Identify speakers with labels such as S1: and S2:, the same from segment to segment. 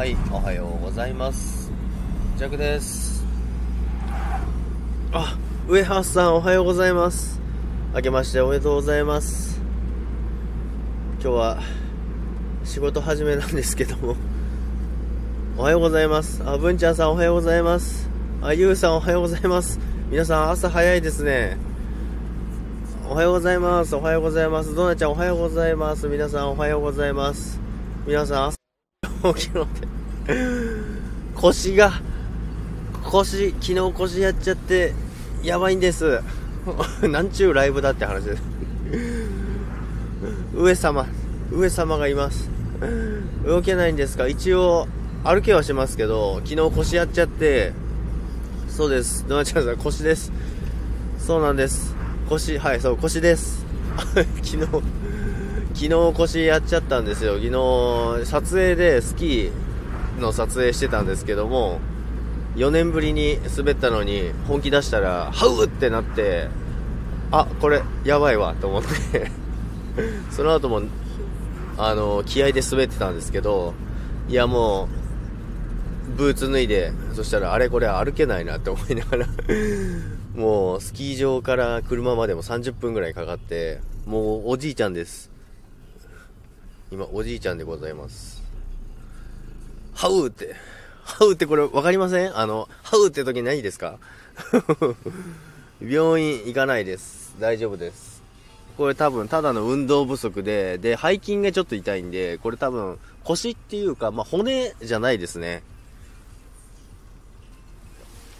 S1: はい、おはようございます。ジャックです。あ、上橋さんおはようございます。明けましておめでとうございます。今日は仕事始めなんですけども、おはようございます。あ、文ちゃんさんおはようございます。あ、ゆうさんおはようございます。皆さん朝早いですね。おはようございます。おはようございます。ドナちゃんおはようございます。皆さんおはようございます。皆さん起きろって。腰が、腰、昨日腰やっちゃって、やばいんです。なんちゅうライブだって話です。上様、上様がいます。動けないんですか？一応、歩けはしますけど、昨日腰やっちゃって、そうです。ドナちゃんさん腰です。そうなんです。腰、はい、そう、腰です。昨日、昨日腰やっちゃったんですよ。昨日、撮影でスキーの撮影してたんですけども、4年ぶりに滑ったのに本気出したら、ハウってなって、あ、これ、やばいわ、と思って、その後も、あの、気合で滑ってたんですけど、いやもう、ブーツ脱いで、そしたら、あれこれ歩けないなって思いながら、もう、スキー場から車までも30分ぐらいかかって、もう、おじいちゃんです。今、おじいちゃんでございます。ハウって、ハウってこれ分かりません？あの、ハウって時ないですか？病院行かないです。大丈夫です。これ多分ただの運動不足で、で、背筋がちょっと痛いんで、これ多分腰っていうか、まあ、骨じゃないですね。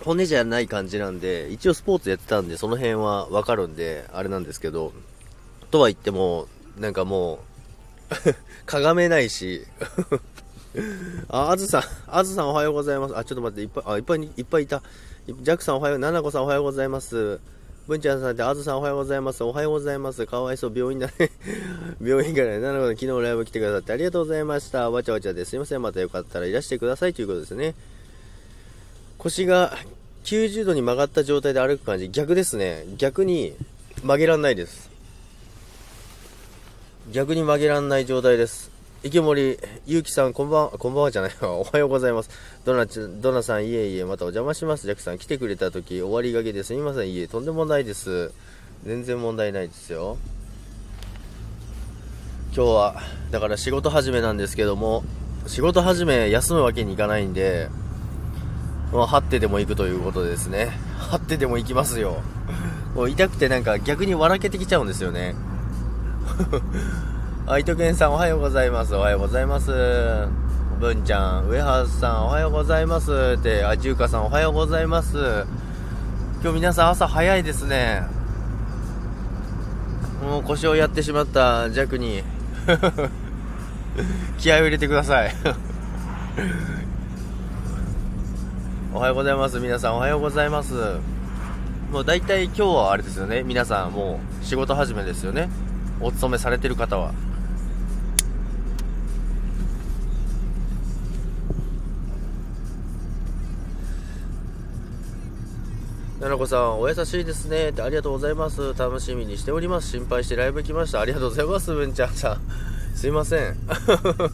S1: 骨じゃない感じなんで、一応スポーツやってたんで、その辺はわかるんで、あれなんですけど、とは言っても、なんかもう、かがめないし、あ、あずさん、あずさんおはようございます。あ、ちょっと待って、いっぱい、あ、いっぱい、いっぱいいた。ジャックさんおはよう、ななこさんおはようございます。文ちゃんさんって、あずさんおはようございます。おはようございます。かわいそう、病院だね。病院からね、ななこさん昨日ライブ来てくださってありがとうございました。わちゃわちゃですいません。またよかったらいらしてくださいということですね。腰が90度に曲がった状態で歩く感じ、逆ですね。逆に曲げらんないです。逆に曲げらんない状態です。池森ゆうきさん、こんばんは、こんばんはじゃないわ。おはようございます。ドナちゃん、ドナさん、いえいえ、またお邪魔します。ジャックさん、来てくれた時、終わりがけですみません。いえ、とんでもないです。全然問題ないですよ。今日は、だから仕事始めなんですけども、仕事始め休むわけにいかないんで、まあ、張ってでも行くということですね。張ってでも行きますよ。もう痛くてなんか逆に笑けてきちゃうんですよね。あ、糸健さんおはようございます。おはようございます。文ちゃん、上原さんおはようございます。って、あ、じゅうかさんおはようございます。今日皆さん朝早いですね。もう腰をやってしまった弱に 気合を入れてください。おはようございます。皆さんおはようございます。もう大体今日はあれですよね。皆さんもう仕事始めですよね。お勤めされてる方は？ななこさん、お優しいですねってありがとうございます。楽しみにしております。心配してライブ来ました。ありがとうございます、文ちゃんさん。すいません。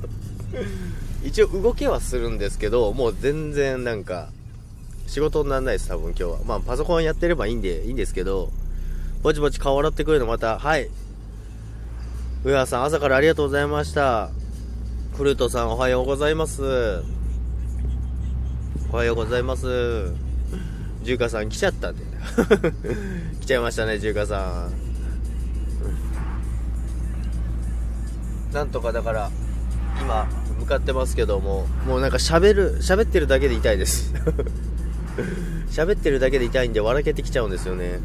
S1: 一応動けはするんですけど、もう全然なんか、仕事にならないです、多分今日は。まあ、パソコンやってればいいんで、いいんですけど、ぼちぼち顔洗ってくるのまた、はい。上原さん、朝からありがとうございました。フルートさん、おはようございます。おはようございます。ジューカさん来ちゃったんで。来ちゃいましたね、ジューカさん。なんとかだから、今、向かってますけども、もうなんか喋る、喋ってるだけで痛いです。喋ってるだけで痛いんで笑けてきちゃうんですよね。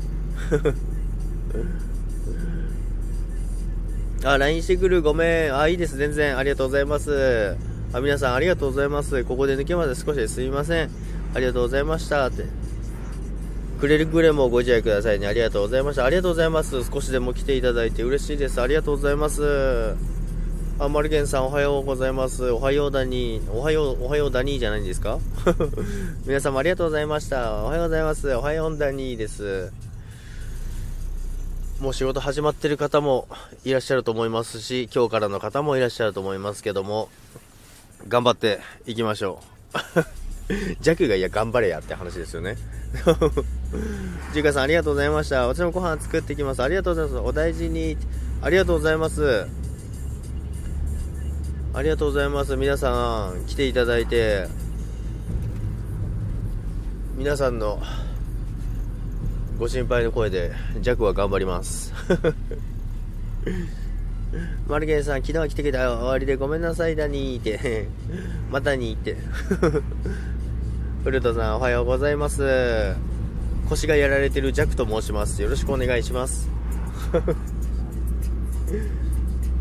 S1: あ、LINE してくる、ごめん。あ、いいです、全然。ありがとうございます。あ、皆さんありがとうございます。ここで抜けまで少しですみません。ありがとうございました。って。くれるぐれもご自愛くださいね。ありがとうございました。ありがとうございます。少しでも来ていただいて嬉しいです。ありがとうございます。あ、マルゲンさんおはようございます。おはようだにおはよう、おはようだにじゃないんですか？皆様ありがとうございました。おはようございます。おはようだにです。もう仕事始まってる方もいらっしゃると思いますし、今日からの方もいらっしゃると思いますけども、頑張っていきましょう。弱がいや、頑張れやって話ですよね。ジュカさん、ありがとうございました。私もご飯作ってきます。ありがとうございます。お大事に。ありがとうございます。ありがとうございます。皆さん、来ていただいて、皆さんのご心配の声で、弱は頑張ります。マルゲンさん、昨日は来てくれた終わりでごめんなさいだにーって、またにーって。古田さん、おはようございます。腰がやられてるジャクと申します。よろしくお願いします。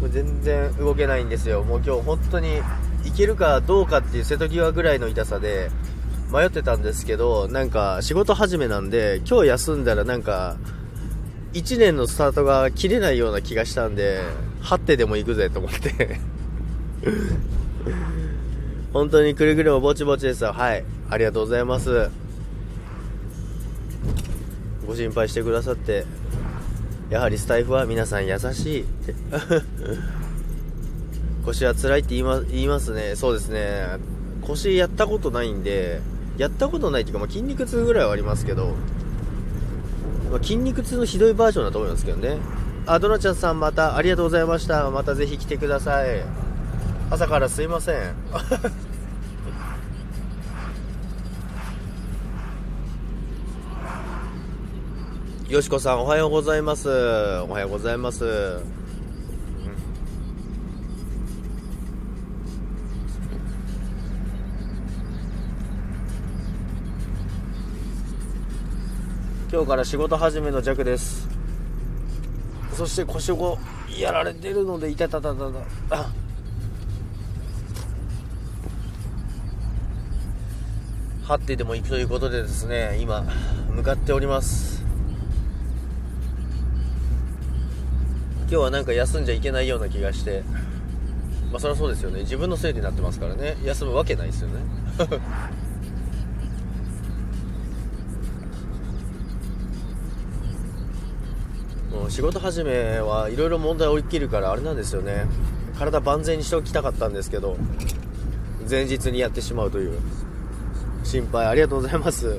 S1: もう全然動けないんですよ。もう今日本当に行けるかどうかっていう瀬戸際ぐらいの痛さで迷ってたんですけど、なんか仕事始めなんで、今日休んだらなんか、1年のスタートが切れないような気がしたんで、張ってでも行くぜと思って 本当にくるぐるもぼちぼちですはい。ありがとうございます。ご心配してくださって、やはりスタイフは皆さん優しい。腰は辛いって言いま言いますね。そうですね。腰やったことないんで、やったことないっていうか、まあ、筋肉痛ぐらいはありますけど、まあ、筋肉痛のひどいバージョンだと思いますけどね。あ、ドナちゃんさんまたありがとうございました。またぜひ来てください。朝からすいません。よしこさんおはようございます。おはようございます。今日から仕事始めの弱です。そして腰をやられてるので痛たたたた。あ。張ってでも行くということでですね今向かっております。今日はなんか休んじゃいけないような気がして。まあそりゃそうですよね。自分のせいになってますからね。休むわけないですよね。仕事始めはいろいろ問題起きるからあれなんですよね。体万全にしておきたかったんですけど前日にやってしまうという。心配ありがとうございます。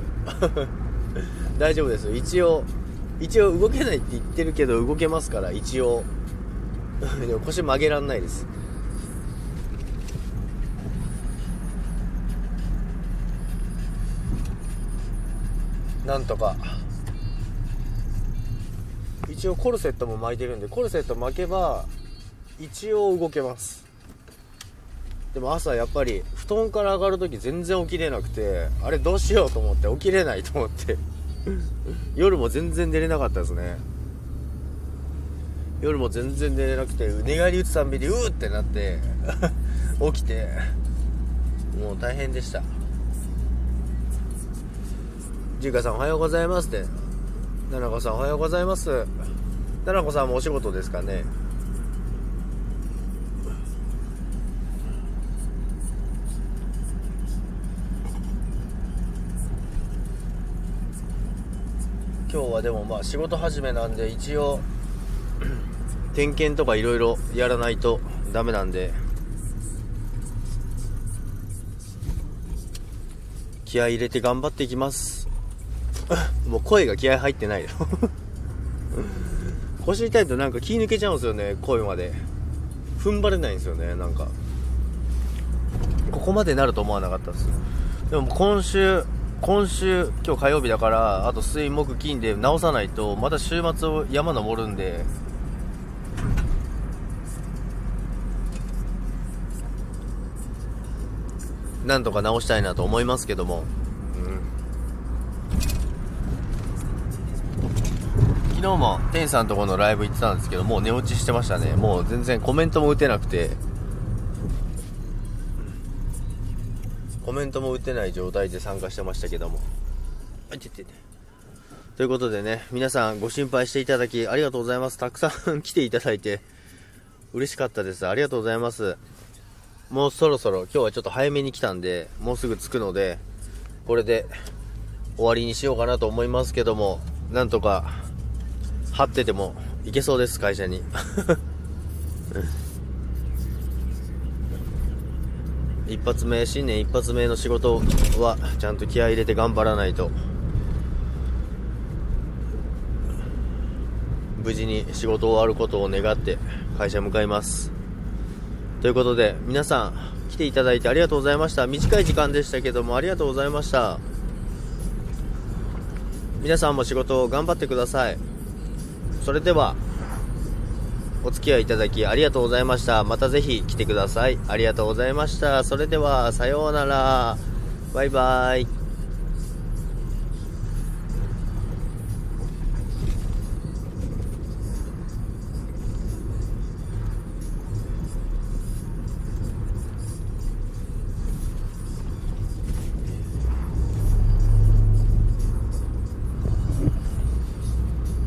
S1: 大丈夫です。一応一応動けないって言ってるけど動けますから一応。でも腰曲げらんないです。なんとか。一応コルセットも巻いてるんでコルセット巻けば一応動けます。でも朝やっぱり布団から上がるとき全然起きれなくてあれどうしようと思って起きれないと思って。夜も全然寝れなかったですね。夜も全然寝れなくて寝返り打つたんびにうーってなって 起きてもう大変でした。じゅうかさんおはようございますって。ななこさんおはようございます。奈々子さんもお仕事ですかね？今日はでもまあ仕事始めなんで一応 点検とかいろいろやらないとダメなんで気合入れて頑張っていきます。もう声が気合入ってないよ。腰痛いとなんか気抜けちゃうんですよね声まで。踏ん張れないんですよねなんか。ここまでなると思わなかったです。でも今週今週今日火曜日だからあと水木金で直さないとまた週末を山登るんで。なんとか直したいなと思いますけども。昨日も天さんとこのライブ行ってたんですけど、もう寝落ちしてましたね。もう全然コメントも打てなくて、コメントも打てない状態で参加してましたけども。あ、いて。ということでね、皆さんご心配していただきありがとうございます。たくさん来ていただいて、嬉しかったです。ありがとうございます。もうそろそろ、今日はちょっと早めに来たんで、もうすぐ着くので、これで終わりにしようかなと思いますけども、なんとか張ってても行けそうです、会社に。一発目新年一発目の仕事はちゃんと気合入れて頑張らないと。無事に仕事終わることを願って会社向かいます。ということで皆さん来ていただいてありがとうございました。短い時間でしたけどもありがとうございました。皆さんも仕事を頑張ってください。それではお付き合いいただきありがとうございました。またぜひ来てください。ありがとうございました。それではさようなら。バイバイ。